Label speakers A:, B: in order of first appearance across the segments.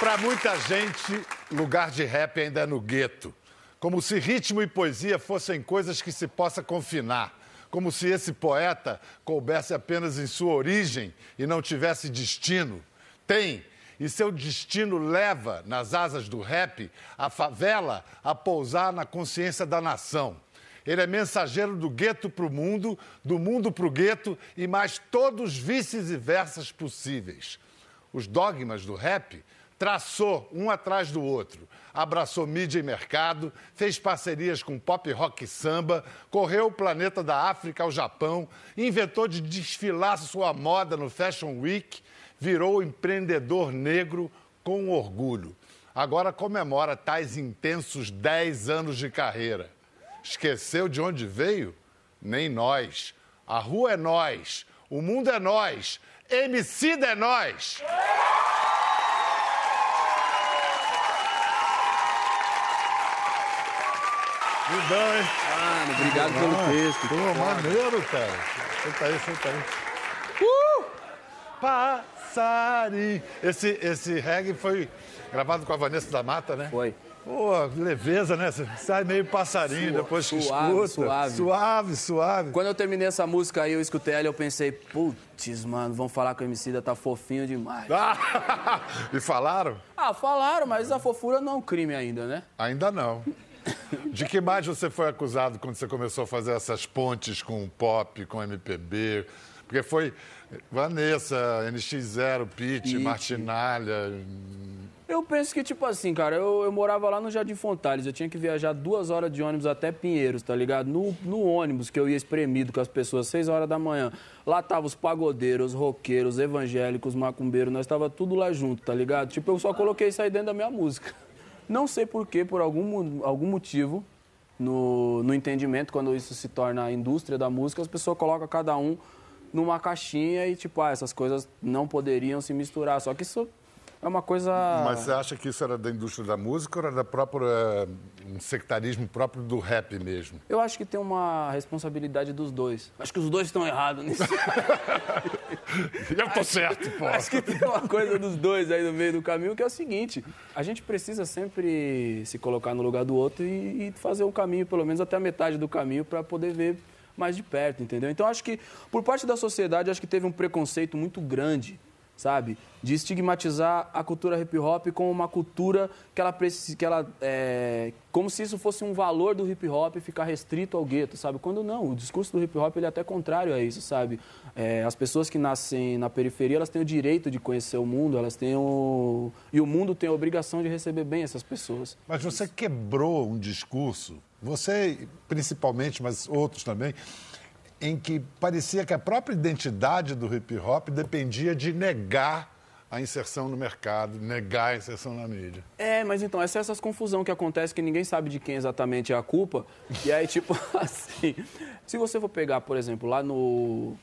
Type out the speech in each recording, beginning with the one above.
A: Para muita gente, lugar de rap ainda é no gueto. Como se ritmo e poesia fossem coisas que se possa confinar. Como se esse poeta coubesse apenas em sua origem e não tivesse destino. Tem, e seu destino leva, nas asas do rap, a favela a pousar na consciência da nação. Ele é mensageiro do gueto para o mundo, do mundo para o gueto e mais todos vices e versas possíveis. Os dogmas do rap traçou um atrás do outro. Abraçou mídia e mercado, fez parcerias com pop rock e samba, correu o planeta da África ao Japão, inventou de desfilar sua moda no Fashion Week, virou empreendedor negro com orgulho. Agora comemora tais intensos 10 anos de carreira. Esqueceu de onde veio? Nem nós. A rua é nós. O mundo é nós. MC é nós. Lindão, hein?
B: Mano, obrigado pelo texto.
A: Pô, maneiro, cara. Senta aí, senta aí. Uh! Passarinho. Esse, esse reggae foi gravado com a Vanessa da Mata, né?
B: Foi.
A: Pô, leveza, né? Você sai meio passarinho
B: Sua-
A: depois que
B: suave,
A: escuta.
B: suave.
A: Suave, suave.
B: Quando eu terminei essa música aí, eu escutei ela e eu pensei, putz, mano, vão falar que o MC tá fofinho demais.
A: Ah, e falaram?
B: Ah, falaram, mas a fofura não é um crime ainda, né?
A: Ainda não. De que mais você foi acusado quando você começou a fazer essas pontes com o pop, com o MPB? Porque foi Vanessa, NX0, Pete. Martinalha.
B: Eu penso que, tipo assim, cara, eu, eu morava lá no Jardim Fontales, eu tinha que viajar duas horas de ônibus até Pinheiros, tá ligado? No, no ônibus que eu ia espremido com as pessoas, seis horas da manhã. Lá tava os pagodeiros, os roqueiros, os evangélicos, os macumbeiros, nós tava tudo lá junto, tá ligado? Tipo, eu só coloquei isso aí dentro da minha música. Não sei porquê, por algum, algum motivo, no, no entendimento, quando isso se torna a indústria da música, as pessoas colocam cada um numa caixinha e, tipo, ah, essas coisas não poderiam se misturar. Só que isso é uma coisa.
A: Mas você acha que isso era da indústria da música ou era da própria, eh, um sectarismo próprio do rap mesmo?
B: Eu acho que tem uma responsabilidade dos dois. Acho que os dois estão errados nisso.
A: Eu tô certo, pô.
B: acho que tem uma coisa dos dois aí no meio do caminho que é o seguinte: a gente precisa sempre se colocar no lugar do outro e, e fazer o caminho, pelo menos até a metade do caminho, para poder ver mais de perto, entendeu? Então acho que por parte da sociedade acho que teve um preconceito muito grande, sabe, de estigmatizar a cultura hip hop como uma cultura que ela precisa, que ela é, como se isso fosse um valor do hip hop ficar restrito ao gueto, sabe? Quando não, o discurso do hip hop ele é até contrário a isso, sabe? É, as pessoas que nascem na periferia elas têm o direito de conhecer o mundo, elas têm o e o mundo tem a obrigação de receber bem essas pessoas.
A: Mas você quebrou um discurso, você principalmente, mas outros também, em que parecia que a própria identidade do hip hop dependia de negar a inserção no mercado, negar a inserção na mídia.
B: É, mas então, essa é essa confusão que acontece que ninguém sabe de quem exatamente é a culpa. E aí, tipo, assim, se você for pegar, por exemplo, lá no,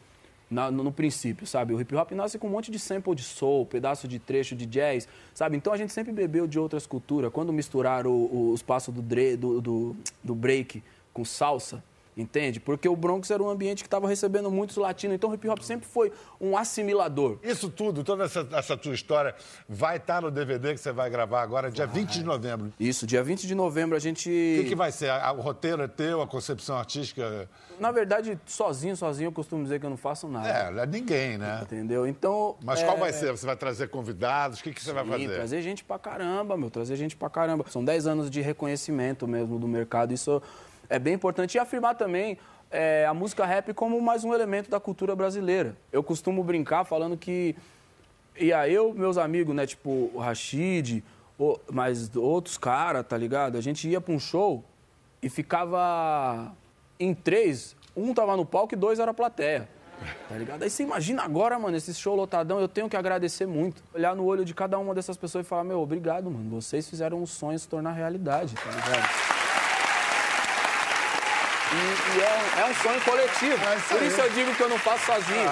B: na- no, no princípio, sabe? O hip hop nasce com um monte de sample de soul, pedaço de trecho de jazz, sabe? Então a gente sempre bebeu de outras culturas. Quando misturaram o- o- os passos do, do, do, do break com salsa, entende? Porque o Bronx era um ambiente que estava recebendo muitos latinos. Então o hip hop sempre foi um assimilador.
A: Isso tudo, toda essa, essa tua história, vai estar no DVD que você vai gravar agora, dia 20 de novembro.
B: Isso, dia 20 de novembro a gente.
A: O que, que vai ser? O roteiro é teu, a concepção artística.
B: Na verdade, sozinho, sozinho, eu costumo dizer que eu não faço nada.
A: É, é ninguém, né?
B: Entendeu? Então.
A: Mas
B: é,
A: qual vai ser? Você vai trazer convidados? O que, que você vai
B: sim,
A: fazer?
B: trazer gente pra caramba, meu. Trazer gente pra caramba. São 10 anos de reconhecimento mesmo do mercado. Isso é bem importante. E afirmar também é, a música rap como mais um elemento da cultura brasileira. Eu costumo brincar falando que. E aí eu, meus amigos, né? Tipo, o Rashid, o, mas outros caras, tá ligado? A gente ia pra um show e ficava em três. Um tava no palco e dois era plateia. Tá ligado? Aí você imagina agora, mano, esse show lotadão, eu tenho que agradecer muito. Olhar no olho de cada uma dessas pessoas e falar, meu, obrigado, mano. Vocês fizeram um sonho se tornar realidade, tá ligado? E, e é, um- é um sonho coletivo.
A: É isso
B: Por isso eu digo que eu não faço sozinho.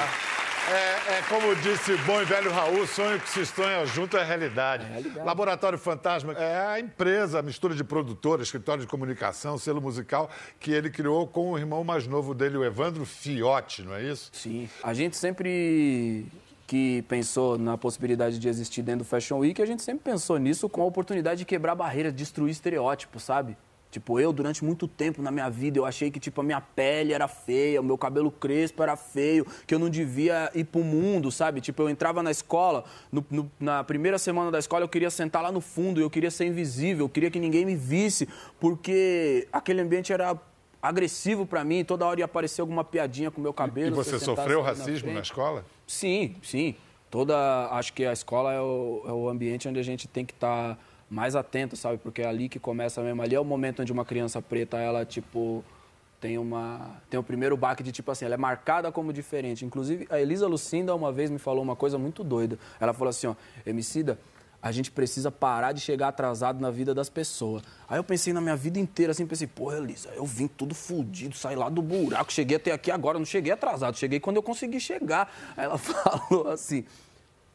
A: É, é como disse o bom e velho Raul, sonho que se sonha junto é realidade.
B: realidade.
A: Laboratório Fantasma é a empresa, a mistura de produtora, escritório de comunicação, selo musical, que ele criou com o irmão mais novo dele, o Evandro Fiotti, não é isso?
B: Sim. A gente sempre que pensou na possibilidade de existir dentro do Fashion Week, a gente sempre pensou nisso com a oportunidade de quebrar barreiras, destruir estereótipos, sabe? Tipo, eu, durante muito tempo na minha vida, eu achei que, tipo, a minha pele era feia, o meu cabelo crespo era feio, que eu não devia ir pro mundo, sabe? Tipo, eu entrava na escola, no, no, na primeira semana da escola, eu queria sentar lá no fundo, eu queria ser invisível, eu queria que ninguém me visse, porque aquele ambiente era agressivo para mim, toda hora ia aparecer alguma piadinha com o meu cabelo.
A: E você sofreu racismo na, na escola?
B: Sim, sim. Toda, acho que a escola é o, é o ambiente onde a gente tem que estar... Tá mais atento, sabe? Porque é ali que começa mesmo. Ali é o momento onde uma criança preta, ela, tipo, tem uma tem o primeiro baque de tipo assim, ela é marcada como diferente. Inclusive, a Elisa Lucinda uma vez me falou uma coisa muito doida. Ela falou assim, ó, Emicida, a gente precisa parar de chegar atrasado na vida das pessoas. Aí eu pensei na minha vida inteira assim, pensei, porra, Elisa, eu vim tudo fudido, saí lá do buraco, cheguei até aqui agora, não cheguei atrasado, cheguei quando eu consegui chegar. Aí ela falou assim,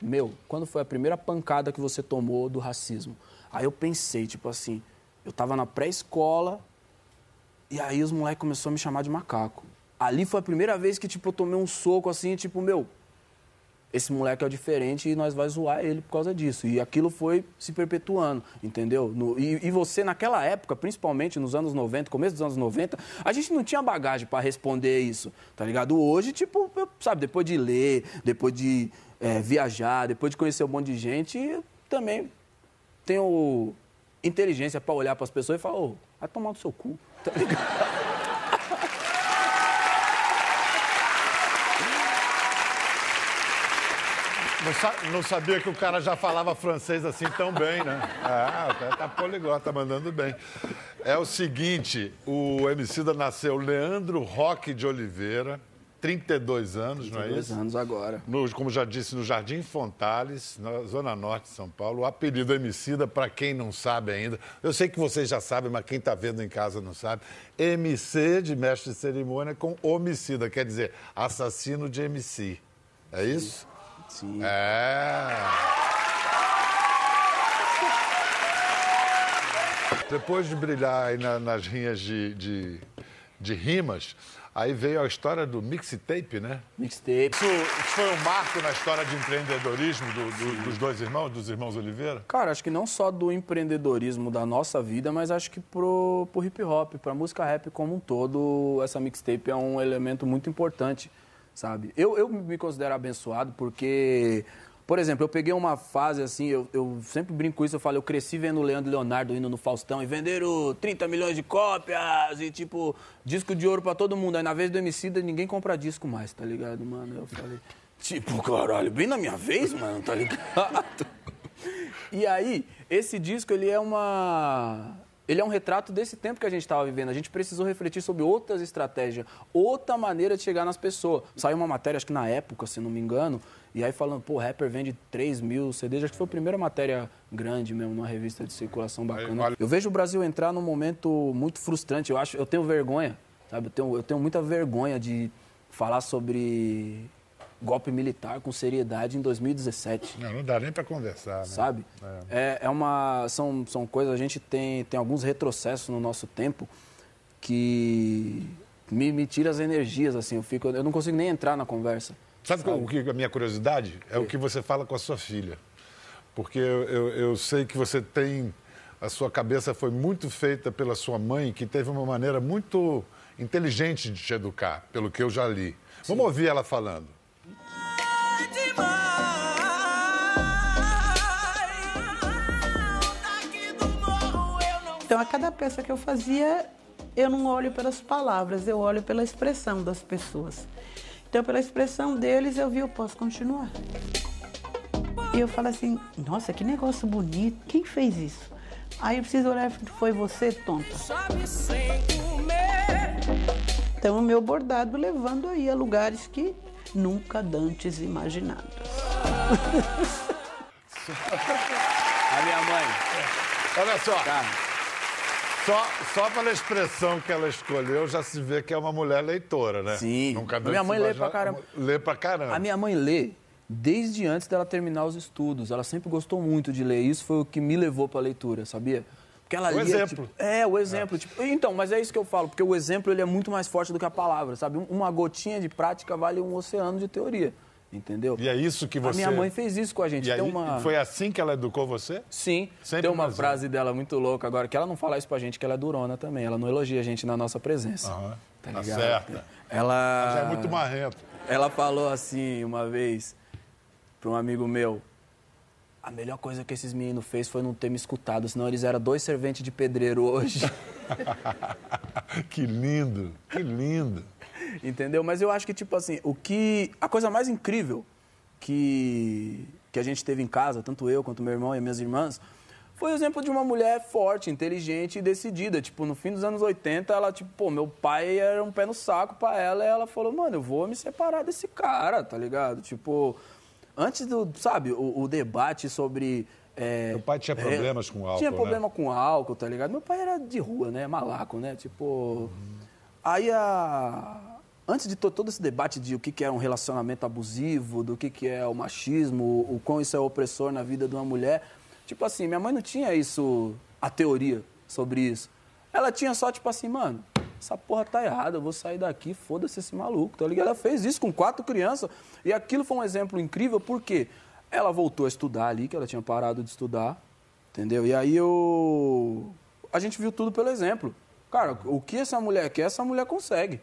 B: meu, quando foi a primeira pancada que você tomou do racismo? Aí eu pensei, tipo assim, eu tava na pré-escola e aí os moleques começaram a me chamar de macaco. Ali foi a primeira vez que, tipo, eu tomei um soco assim, tipo, meu, esse moleque é o diferente e nós vai zoar ele por causa disso. E aquilo foi se perpetuando, entendeu? No, e, e, você, naquela época, principalmente nos anos 90, começo dos anos 90, a gente não tinha bagagem para responder isso, tá ligado? Hoje, tipo, eu, sabe, depois de ler, depois de é, viajar, depois de conhecer um monte de gente, também tenho inteligência para olhar para as pessoas e falar, ô, vai tomar no seu cu, tá?
A: Não, sabia que o cara já falava francês assim tão bem, né? Ah, tá poliglota, tá mandando bem. É o seguinte, o Emicida nasceu Leandro Roque de Oliveira, 32 anos, 32 não é isso?
B: 32 anos agora.
A: No, como já disse, no Jardim Fontales, na Zona Norte de São Paulo. O apelido Emicida, para quem não sabe ainda, eu sei que vocês já sabem, mas quem está vendo em casa não sabe. MC de mestre de cerimônia com homicida, quer dizer, assassino de MC. É isso?
B: Sim.
A: É. Depois de brilhar aí na, nas rinhas de, de, de rimas, Aí veio a história do mixtape, né?
B: Mixtape.
A: Isso, isso, foi um marco na história de empreendedorismo do, do, dos dois irmãos, dos irmãos Oliveira?
B: Cara, acho que não só do empreendedorismo da nossa vida, mas acho que pro, pro hip hop, pra música rap como um todo, essa mixtape é um elemento muito importante, sabe? Eu, eu me considero abençoado porque por exemplo, eu peguei uma fase assim, eu, eu sempre brinco com isso, eu falo, eu cresci vendo o Leandro Leonardo indo no Faustão e venderam 30 milhões de cópias e, tipo, disco de ouro pra todo mundo. Aí na vez do Emicida, ninguém compra disco mais, tá ligado, mano? Eu falei, tipo, caralho, bem na minha vez, mano, tá ligado? e aí, esse disco, ele é uma ele é um retrato desse tempo que a gente estava vivendo. A gente precisou refletir sobre outras estratégias, outra maneira de chegar nas pessoas. Saiu uma matéria, acho que na época, se não me engano, e aí falando, pô, rapper vende 3 mil CDs, acho que foi a primeira matéria grande mesmo, numa revista de circulação bacana. Eu vejo o Brasil entrar num momento muito frustrante. Eu acho, eu tenho vergonha, sabe? Eu tenho, eu tenho muita vergonha de falar sobre golpe militar com seriedade em 2017.
A: Não, não dá nem para conversar, né?
B: Sabe? É. é. É, uma, são, são coisas, a gente tem, tem alguns retrocessos no nosso tempo que me, me tira as energias, assim, eu, fico, eu não consigo nem entrar na conversa.
A: Sabe, sabe? o que a minha curiosidade? É o que você fala com a sua filha. Porque eu, eu, eu sei que você tem... A sua cabeça foi muito feita pela sua mãe, que teve uma maneira muito inteligente de te educar, pelo que eu já li. Sim. Vamos ouvir ela falando.
C: Então, a cada peça que eu fazia, eu não olho pelas palavras, eu olho pela expressão das pessoas. Então, pela expressão deles, eu vi, eu posso continuar. E eu falo assim, nossa, que negócio bonito, quem fez isso? Aí eu preciso olhar, foi você, tonta. Então, o meu bordado levando aí a lugares que nunca dantes imaginados.
B: a minha mãe.
A: Olha só. Tá. Só, só pela expressão que ela escolheu, já se vê que é uma mulher leitora, né?
B: Sim. Nunca a minha mãe lê pra caramba.
A: Lê pra caramba.
B: A minha mãe lê desde antes dela terminar os estudos. Ela sempre gostou muito de ler. Isso foi o que me levou pra leitura, sabia?
A: Porque ela o lia, exemplo.
B: Tipo, é, o exemplo. É. Tipo, então, mas é isso que eu falo, porque o exemplo ele é muito mais forte do que a palavra, sabe? Uma gotinha de prática vale um oceano de teoria. Entendeu?
A: E é isso que você...
B: A minha mãe fez isso com a gente.
A: E aí,
B: uma...
A: foi assim que ela educou você?
B: Sim.
A: Sempre
B: Tem uma
A: mais
B: frase dela muito louca agora, que ela não fala isso pra gente, que ela é durona também. Ela não elogia a gente na nossa presença.
A: Aham.
B: Tá
A: Tá
B: ligado?
A: certa.
B: Ela...
A: Já é muito marrento.
B: Ela falou assim uma vez pra um amigo meu. A melhor coisa que esses meninos fez foi não ter me escutado, senão eles eram dois serventes de pedreiro hoje.
A: que lindo, que lindo.
B: Entendeu? Mas eu acho que, tipo assim, o que. A coisa mais incrível que, que a gente teve em casa, tanto eu quanto meu irmão e minhas irmãs, foi o exemplo de uma mulher forte, inteligente e decidida. Tipo, no fim dos anos 80, ela, tipo, pô, meu pai era um pé no saco pra ela e ela falou, mano, eu vou me separar desse cara, tá ligado? Tipo, antes do, sabe, o, o debate sobre. é,
A: Meu pai tinha
B: é,
A: problemas com álcool,
B: Tinha
A: né?
B: problema com álcool, tá ligado? Meu pai era de rua, né? Malaco, né? Tipo. Aí a. Antes de to- todo esse debate de o que que é um relacionamento abusivo, do que, que é o machismo, o quão isso é opressor na vida de uma mulher, tipo assim, minha mãe não tinha isso, a teoria sobre isso. Ela tinha só, tipo assim, mano, essa porra tá errada, eu vou sair daqui, foda-se esse maluco, tá ligado? Ela fez isso com quatro crianças. E aquilo foi um exemplo incrível, porque ela voltou a estudar ali, que ela tinha parado de estudar, entendeu? E aí eu. A gente viu tudo pelo exemplo. Cara, o que essa mulher quer, essa mulher consegue.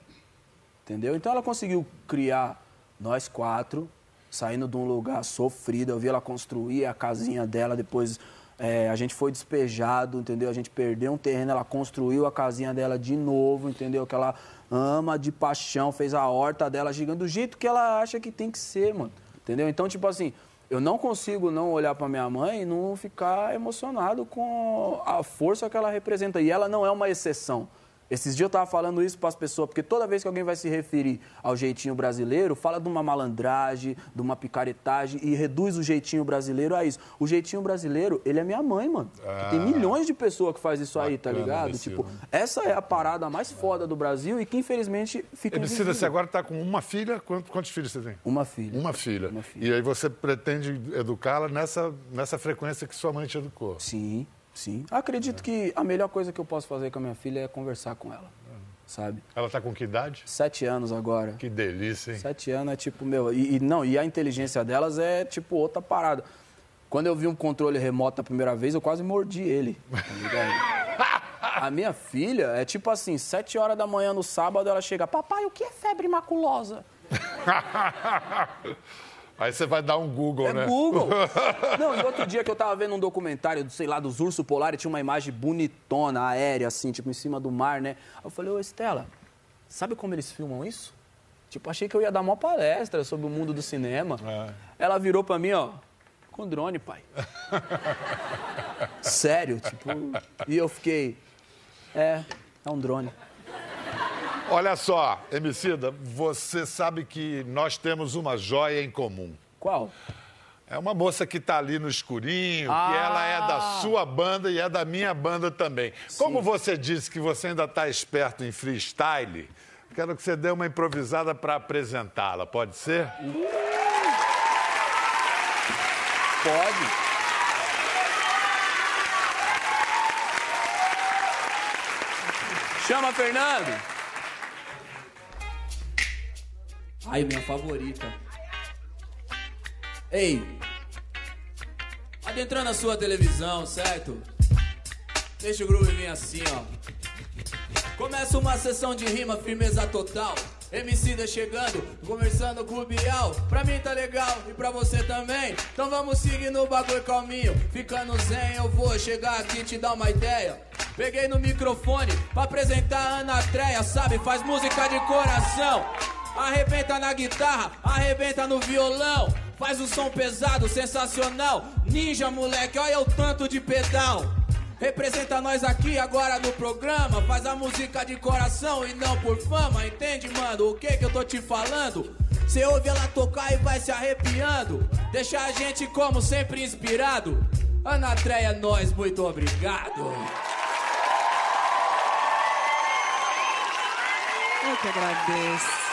B: Entendeu? Então ela conseguiu criar nós quatro, saindo de um lugar sofrido. Eu vi ela construir a casinha dela, depois é, a gente foi despejado, entendeu? A gente perdeu um terreno, ela construiu a casinha dela de novo, entendeu? Que ela ama de paixão, fez a horta dela gigante, do jeito que ela acha que tem que ser, mano. Entendeu? Então, tipo assim, eu não consigo não olhar pra minha mãe e não ficar emocionado com a força que ela representa. E ela não é uma exceção. Esses dias eu tava falando isso para as pessoas, porque toda vez que alguém vai se referir ao jeitinho brasileiro, fala de uma malandragem, de uma picaretagem e reduz o jeitinho brasileiro a isso. O jeitinho brasileiro, ele é minha mãe, mano. Tem milhões de pessoas que faz isso aí, tá ligado? Tipo, essa é a parada mais foda do Brasil e que infelizmente fica
A: Emicida, você agora está com uma filha. Quantos, quantos filhos você tem?
B: Uma filha.
A: Uma filha.
B: Uma filha.
A: E aí você pretende educá-la nessa, nessa frequência que sua mãe te educou.
B: Sim, sim. Acredito que a melhor coisa que eu posso fazer com a minha filha é conversar com ela, sabe?
A: Ela está com que idade?
B: Sete anos agora.
A: Que delícia, hein?
B: Sete anos é tipo, meu. E, e não, e a inteligência delas é tipo outra parada. Quando eu vi um controle remoto a primeira vez, eu quase mordi ele. Tá? A minha filha é tipo assim, sete horas da manhã no sábado, ela chega, papai, o que é febre maculosa?
A: Aí você vai dar um Google,
B: É
A: né?
B: Google. Não, e outro dia que eu tava vendo um documentário, sei lá, dos ursos polares, tinha uma imagem bonitona, aérea, assim, tipo, em cima do mar, né? Eu falei, ô Estela, sabe como eles filmam isso? Tipo, achei que eu ia dar uma palestra sobre o mundo do cinema.
A: É.
B: Ela virou pra mim, ó, com drone, pai. Sério, tipo. E eu fiquei, é, é um drone.
A: Olha só, Emicida, você sabe que nós temos uma joia em comum.
B: Qual?
A: É uma moça que está ali no escurinho, que
B: Ah!
A: ela é da sua banda e é da minha banda também. Como você disse que você ainda está esperto em freestyle, quero que você dê uma improvisada para apresentá-la, pode ser?
B: Pode. Chama, Fernando. Ai, minha favorita. Ei. Adentrando a sua televisão, certo? Deixa o groove vir assim, ó. Começa uma sessão de rima, firmeza total. Emicida chegando, conversando com o Bial. Pra mim tá legal e pra você também. Então vamos seguir no bagulho calminho. Ficando zen, eu vou chegar aqui te dar uma ideia. Peguei no microfone pra apresentar a Ana Treia, sabe? Faz música de coração. Arrebenta na guitarra, arrebenta no violão. Faz um som pesado, sensacional. Ninja, moleque, olha o tanto de pedal. Representa nós aqui agora no programa. Faz a música de coração e não por fama, entende, mano? O que que eu tô te falando? Cê ouve ela tocar e vai se arrepiando. Deixa a gente, como sempre, inspirado. Ana Treia, nós, muito obrigado.
D: Eu que agradeço.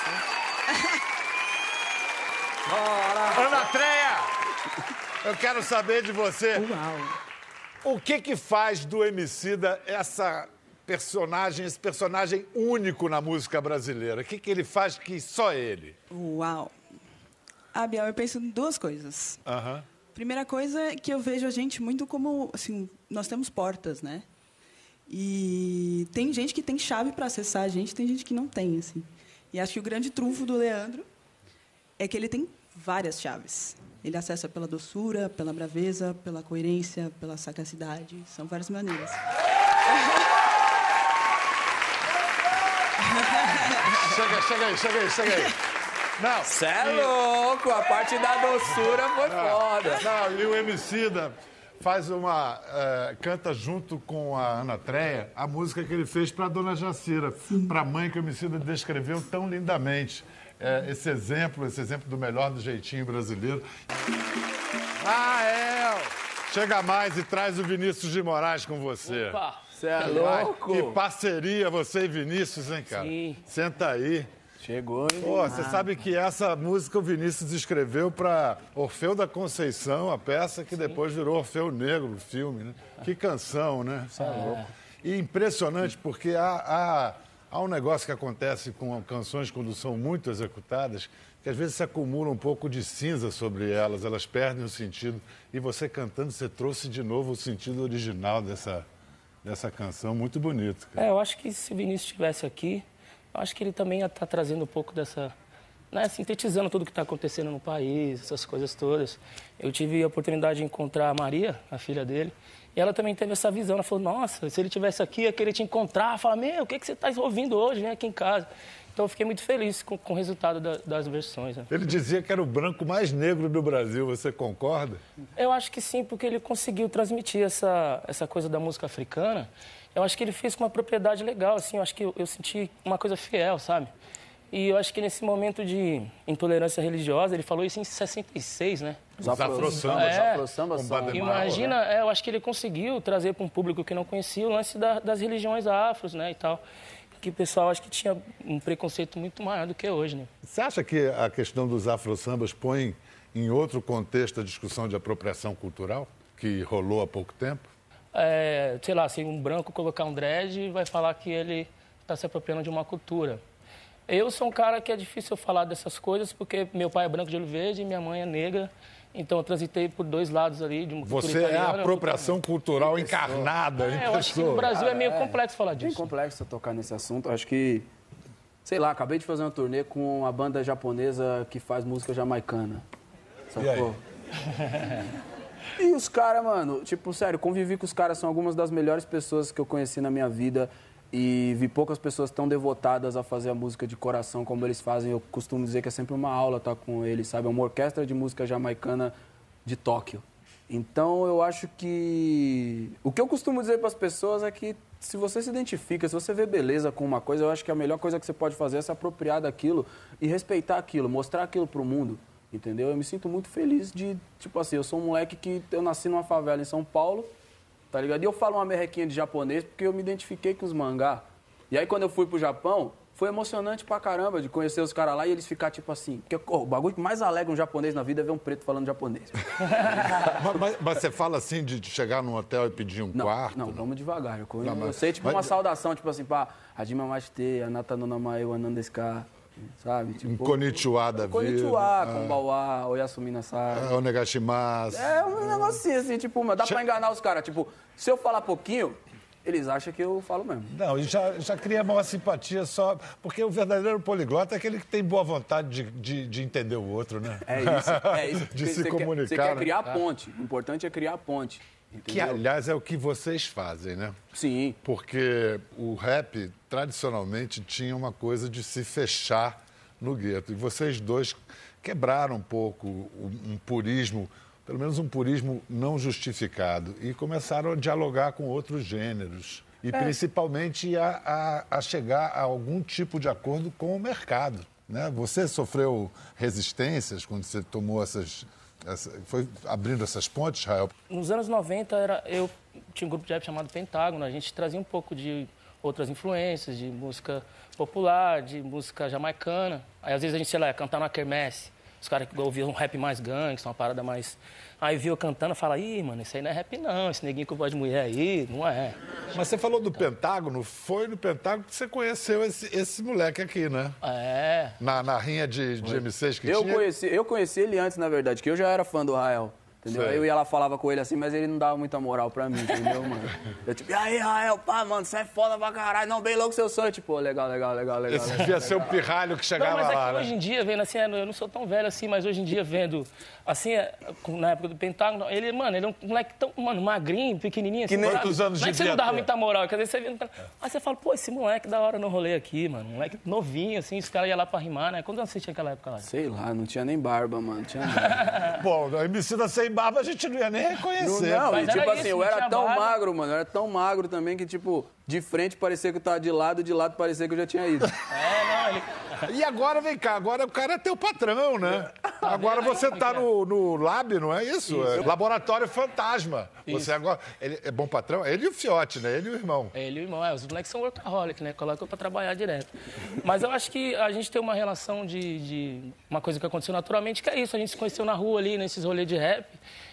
A: Ana Treia, eu quero saber de você.
D: Uau.
A: O que que faz do Emicida essa personagem, esse personagem único na música brasileira? O que que ele faz que só ele?
D: Uau. Ah, Biel, eu penso em duas coisas.
A: Aham.
D: Primeira coisa é que eu vejo a gente muito como, assim, nós temos portas, né? E tem gente que tem chave para acessar a gente, tem gente que não tem, assim. E acho que o grande trunfo do Leandro é que ele tem várias chaves. Ele acessa pela doçura, pela braveza, pela coerência, pela sagacidade. São várias maneiras.
A: Chega, chega aí, chega aí, chega aí. Não.
B: Cê é louco, a parte da doçura foi foda.
A: Não, e o Emicida faz uma... eh, canta junto com a Ana Treia a música que ele fez para Dona Jacira, para a mãe que o Emicida descreveu tão lindamente. Eh, esse exemplo, esse exemplo do melhor do jeitinho brasileiro. Rael! Chega mais e traz o Vinícius de Moraes com você.
B: Opa, cê é louco.
A: Que parceria você e Vinícius, hein, cara?
E: Sim.
A: Senta aí.
B: Chegou, hein?
A: Pô, você sabe que essa música o Vinícius escreveu para Orfeu da Conceição, a peça que depois virou Orfeu Negro, o filme, né? Que canção, né? E impressionante, porque há, há, há um negócio que acontece com canções quando são muito executadas, que às vezes se acumula um pouco de cinza sobre elas, elas perdem o sentido. E você cantando, você trouxe de novo o sentido original dessa, dessa canção, muito bonito. cara.
E: É, eu acho que se o Vinícius estivesse aqui, eu acho que ele também ia estar trazendo um pouco dessa. Né, sintetizando tudo que está acontecendo no país, essas coisas todas. Eu tive a oportunidade de encontrar a Maria, a filha dele, e ela também teve essa visão. Ela falou: Nossa, se ele estivesse aqui, eu ia querer te encontrar. Falar: Meu, o que, que você está ouvindo hoje? Vem aqui em casa. Então eu fiquei muito feliz com, com o resultado da- das versões. né.
A: Ele dizia que era o branco mais negro do Brasil, você concorda?
E: Eu acho que sim, porque ele conseguiu transmitir essa, essa coisa da música africana. Eu acho que ele fez com uma propriedade legal, assim. Eu acho que eu, eu senti uma coisa fiel, sabe? E eu acho que nesse momento de intolerância religiosa, ele falou isso em 66, né?
A: Os afro-sambas.
B: Os
E: É.
B: afro-sambas
A: Com
B: são...
E: Imagina, é, eu acho que ele conseguiu trazer para um público que não conhecia o lance da- das religiões afros, né, e tal. Que o pessoal acho que tinha um preconceito muito maior do que hoje, né?
A: Você acha que a questão dos afro-sambas põe em outro contexto a discussão de apropriação cultural, que rolou há pouco tempo?
E: é, sei lá, se um branco colocar um dread, vai falar que ele está se apropriando de uma cultura. Eu sou um cara que é difícil eu falar dessas coisas, porque meu pai é branco de olho verde e minha mãe é negra. Então eu transitei por dois lados ali, de uma
A: Você é a apropriação cultural encarnada
E: É, eu acho que no. Brasil é meio complexo falar disso.
B: complexo tocar nesse assunto. Acho que, sei lá, acabei de fazer uma turnê com uma banda japonesa que faz música jamaicana. Sacou? E os caras, mano, tipo, sério, convivi com os caras, são algumas das melhores pessoas que eu conheci na minha vida. E vi poucas pessoas tão devotadas a fazer a música de coração como eles fazem. Eu costumo dizer que é sempre uma aula estar com eles, sabe? É uma orquestra de música jamaicana de Tóquio. Então eu acho que. O que eu costumo dizer para as pessoas é que se você se identifica, se você vê beleza com uma coisa, eu acho que a melhor coisa que você pode fazer é se apropriar daquilo e respeitar aquilo, mostrar aquilo pro mundo. Entendeu? Eu me sinto muito feliz de, tipo assim, eu sou um moleque que eu nasci numa favela em São Paulo, tá ligado? E eu falo uma merrequinha de japonês porque eu me identifiquei com os mangá. E aí quando eu fui pro Japão, foi emocionante pra caramba de conhecer os caras lá e eles ficar tipo assim. Porque ó, o bagulho que mais alegra um japonês na vida é ver um preto falando japonês.
A: Mas, mas- mas você fala assim de chegar num hotel e pedir um
B: Não,
A: quarto?
B: não, vamos devagar. Eu,
A: Não, mas-
B: eu sei, tipo, uma saudação, tipo assim, pá, Hajima Mashite, Anata no Namae, Anandeska, sabe? Tipo,
A: Um konnichiwa da vida.
B: Konnichiwa, Konbawa, Oyasumi Nasai.
A: É, Onegashimasu.
B: É um negocinho assim, tipo, mas dá pra enganar os caras. Tipo, se eu falar pouquinho, eles acham que eu falo mesmo.
A: Não, e já, já cria maior simpatia só. Porque o verdadeiro poliglota é aquele que tem boa vontade de, de, de entender o outro, né?
B: É isso, é isso.
A: de se
B: você
A: comunicar.
B: Quer, você quer
A: né?
B: criar ponte. O importante é criar ponte.
A: Que,
B: Entendeu?
A: aliás, é o que vocês fazem, né?
B: Sim.
A: Porque o rap, tradicionalmente, tinha uma coisa de se fechar no gueto. E vocês dois quebraram um pouco um purismo, pelo menos um purismo não justificado, e começaram a dialogar com outros gêneros. E principalmente a, a, a chegar a algum tipo de acordo com o mercado. Né? Você sofreu resistências quando você tomou essas. Foi abrindo essas pontes, Rael?
E: Nos anos 90, era, eu tinha um grupo de rap chamado Pentágono. A gente trazia um pouco de outras influências, de música popular, de música jamaicana. Aí, às vezes, a gente, sei lá, ia cantar na quermesse. Os caras que ouviam um rap mais gangsta, uma parada mais. Aí viu eu cantando, fala, ih, mano, isso aí não é rap não, esse neguinho com voz de mulher aí, não é.
A: Mas você falou do Pentágono, foi no Pentágono que você conheceu esse, esse moleque aqui, né?
E: É.
A: Na, na rinha de, de MCs que
B: Eu
A: tinha.
B: conheci, eu conheci ele antes, na verdade, que eu já era fã do Rael. Entendeu?
A: Sei.
B: Eu ia lá, falava com ele assim, mas ele não dava muita moral pra mim, entendeu, mano? Eu tipo, e aí, Rael, pá, mano, você é foda pra caralho, não, bem louco seu sonho. Tipo, legal, legal, legal, legal.
A: Esse
B: legal.
A: devia ser o pirralho que
E: Não,
A: chegava
E: mas é
A: lá,
E: que
A: né?
E: hoje em dia, vendo assim, eu não sou tão velho assim, mas hoje em dia vendo, assim, é, na época do Pentágono, ele, mano, ele é um moleque tão, mano, magrinho, pequenininho. Assim,
A: nem-
E: sabe?
A: Quantos anos
E: Não é que você não dava muita moral, quer dizer, você vê, aí você fala, pô, esse moleque da hora no rolê aqui, mano, moleque novinho, assim, os caras iam lá pra rimar, né? Quantos anos você tinha naquela época lá?
B: Sei lá, não tinha nem barba, mano, não tinha nada.
A: Bom, a MC sem barba a gente não ia nem
B: Não,
A: reconhecer.
B: não,
E: Mas
B: e tipo assim,
E: isso,
B: eu
E: não
B: era tão
E: barba.
B: magro, mano, eu era tão magro também que, tipo, de frente parecia que eu tava de lado, de lado parecia que eu já tinha ido.
E: É, não, ele...
A: E agora, vem cá, agora o cara é teu patrão, né? Agora você tá no, no lab, não é isso? É Laboratório Fantasma. Você agora. Ele é bom patrão? Ele e o Fiote, né? Ele e o irmão.
E: Ele e o irmão, é, os moleques são workaholic, né? Colocam pra trabalhar direto. Mas eu acho que a gente tem uma relação de, de- Uma coisa que aconteceu naturalmente, que é isso. A gente se conheceu na rua ali, nesses rolês de rap.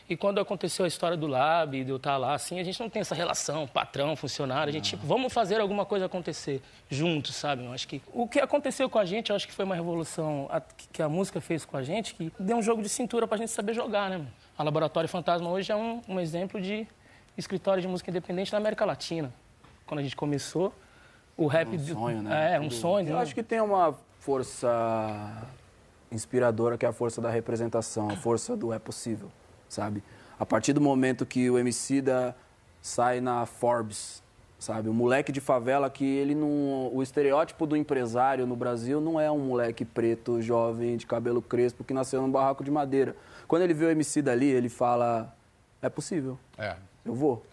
E: E quando aconteceu a história do Lab, de eu estar lá, assim, a gente não tem essa relação, patrão, funcionário. A gente, tipo, vamos fazer alguma coisa acontecer juntos, sabe? Eu acho que o que aconteceu com a gente, eu acho que foi uma revolução a- que a música fez com a gente, que deu um jogo de cintura pra gente saber jogar, né? mano? A Laboratório Fantasma hoje é um, um exemplo de escritório de música independente na América Latina. Quando a gente começou, o rap...
B: Um sonho, né?
E: É, um sonho.
B: Eu
E: né?
B: acho que tem uma força inspiradora que é a força da representação, a força do é possível, sabe? A partir do momento que o MC da sai na Forbes, sabe? O moleque de favela que ele não, o estereótipo do empresário no Brasil não é um moleque preto, jovem, de cabelo crespo que nasceu num barraco de madeira. Quando ele vê o MC dali, ele fala: é possível
A: É.
B: eu vou.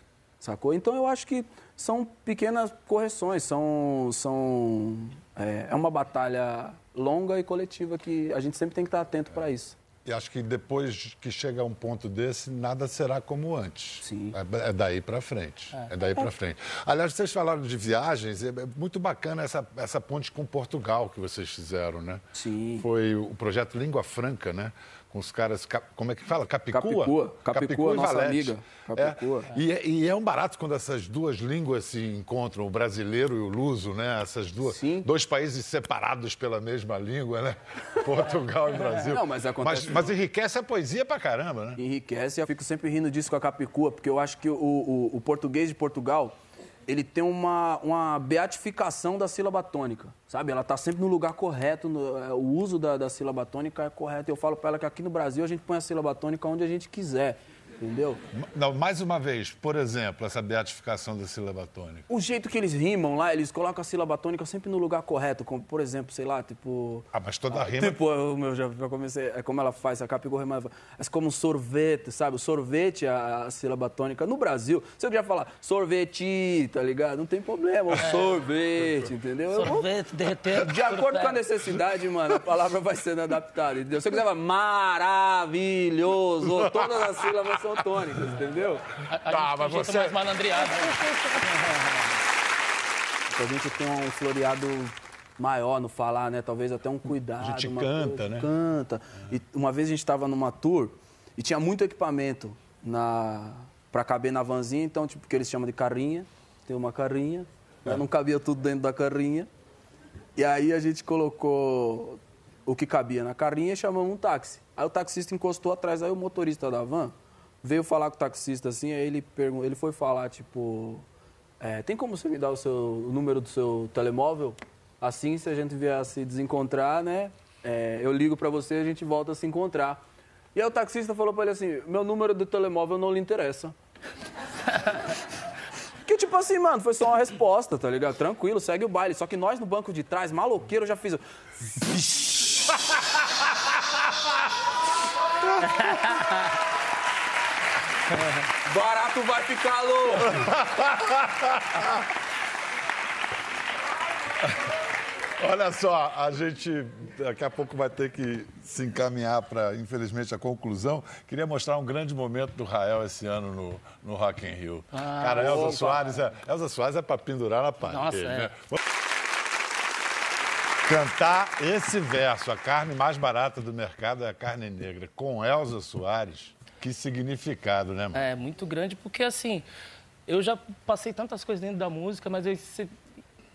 B: Sacou? Então eu acho que são pequenas correções, são. são é, é uma batalha longa e coletiva que a gente sempre tem que estar atento para isso.
A: E acho que depois que chega a um ponto desse, nada será como antes.
B: Sim.
A: É, é daí para frente. É, daí para frente. Aliás, vocês falaram de viagens, é é muito bacana essa, essa ponte com Portugal que vocês fizeram, né?
B: Sim.
A: Foi o projeto Língua Franca, né? Com os caras, como é que fala? Capicua?
B: Capicua. Capicua,
A: e
B: nossa
A: Valete.
B: amiga. Capicua.
A: É. E, é, e é um barato quando essas duas línguas se encontram, o brasileiro e o luso, né? Essas duas,
B: Sim.
A: dois países separados pela mesma língua, né? Portugal e Brasil.
B: Não, mas acontece-
A: Mas, mas enriquece a poesia pra caramba, né?
B: Enriquece. Eu fico sempre rindo disso com a Capicua, porque eu acho que o, o- o português de Portugal ele tem uma, uma beatificação da sílaba tônica, sabe? Ela está sempre no lugar correto, no- é, o uso da, da sílaba tônica é correto. Eu falo para ela que aqui no Brasil a gente põe a sílaba tônica onde a gente quiser, entendeu?
A: Não, mais uma vez, por exemplo, essa beatificação da sílaba tônica.
B: O jeito que eles rimam lá, eles colocam a sílaba tônica sempre no lugar correto, como, por exemplo, sei lá, tipo...
A: Ah, mas toda a rima.
B: Tipo, eu, meu, já, já comecei. É como ela faz, a Capicua rima. É como sorvete, sabe? O sorvete, a, a sílaba tônica. No Brasil, se eu já falar sorvete, tá ligado? Não tem problema. O sorvete, entendeu?
E: Sorvete, derreter.
B: de acordo com a necessidade, mano, a palavra vai sendo adaptada, entendeu? Se eu quiser falar maravilhoso, todas as sílabas são tônicas, entendeu?
E: A, a
A: Tá, mas você-
E: mais malandreado. né?
B: A gente tem um floreado maior no falar, né? Talvez até um cuidado.
A: A gente
B: uma
A: canta,
B: coisa,
A: né?
B: Canta. E uma vez a gente estava numa tour e tinha muito equipamento na para caber na vanzinha, então, tipo, que eles chamam de carrinha. Tem uma carrinha. né? Não cabia tudo dentro da carrinha. E aí a gente colocou o que cabia na carrinha e chamamos um táxi. Aí o taxista encostou atrás, aí o motorista da van veio falar com o taxista assim, aí ele, pergun- ele foi falar, tipo, é, tem como você me dar o, seu, o número do seu telemóvel? Assim, se a gente vier a se desencontrar, né, é, eu ligo pra você e a gente volta a se encontrar. E aí o taxista falou pra ele assim, meu número do telemóvel não lhe interessa. Que tipo assim, mano, foi só uma resposta, tá ligado? Tranquilo, segue o baile. Só que nós no banco de trás, maloqueiro, já fiz. o- Barato vai ficar louco.
A: Olha só, a gente daqui a pouco vai ter que se encaminhar para, infelizmente, a conclusão. Queria mostrar um grande momento do Rael esse ano no, no Rock in Rio. Cara, Elza
E: opa.
A: Soares, é, Elza Soares é para pendurar na parede.
E: Nossa, é.
A: né? Cantar esse verso, a carne mais barata do mercado é a carne negra, com Elza Soares, que significado, né, mano?
E: É muito grande porque assim, eu já passei tantas coisas dentro da música, mas aí você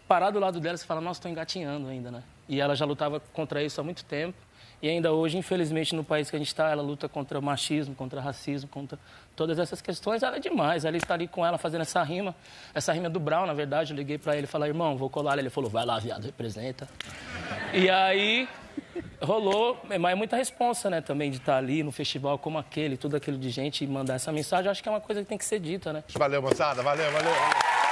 E: parar do lado dela, você fala, nossa, estou engatinhando ainda, né? E ela já lutava contra isso há muito tempo. E ainda hoje, infelizmente, no país que a gente está, ela luta contra machismo, contra racismo, contra todas essas questões. Ela é demais. Ela está ali com ela fazendo essa rima. Essa rima do Brown, na verdade. Eu liguei para ele e falei, irmão, vou colar. Ele falou, vai lá, viado, representa. E aí rolou, mas é muita responsa, né, também, de estar ali no festival como aquele, tudo aquilo de gente e mandar essa mensagem. Acho que é uma coisa que tem que ser dita, né?
A: Valeu, moçada. Valeu, valeu. valeu.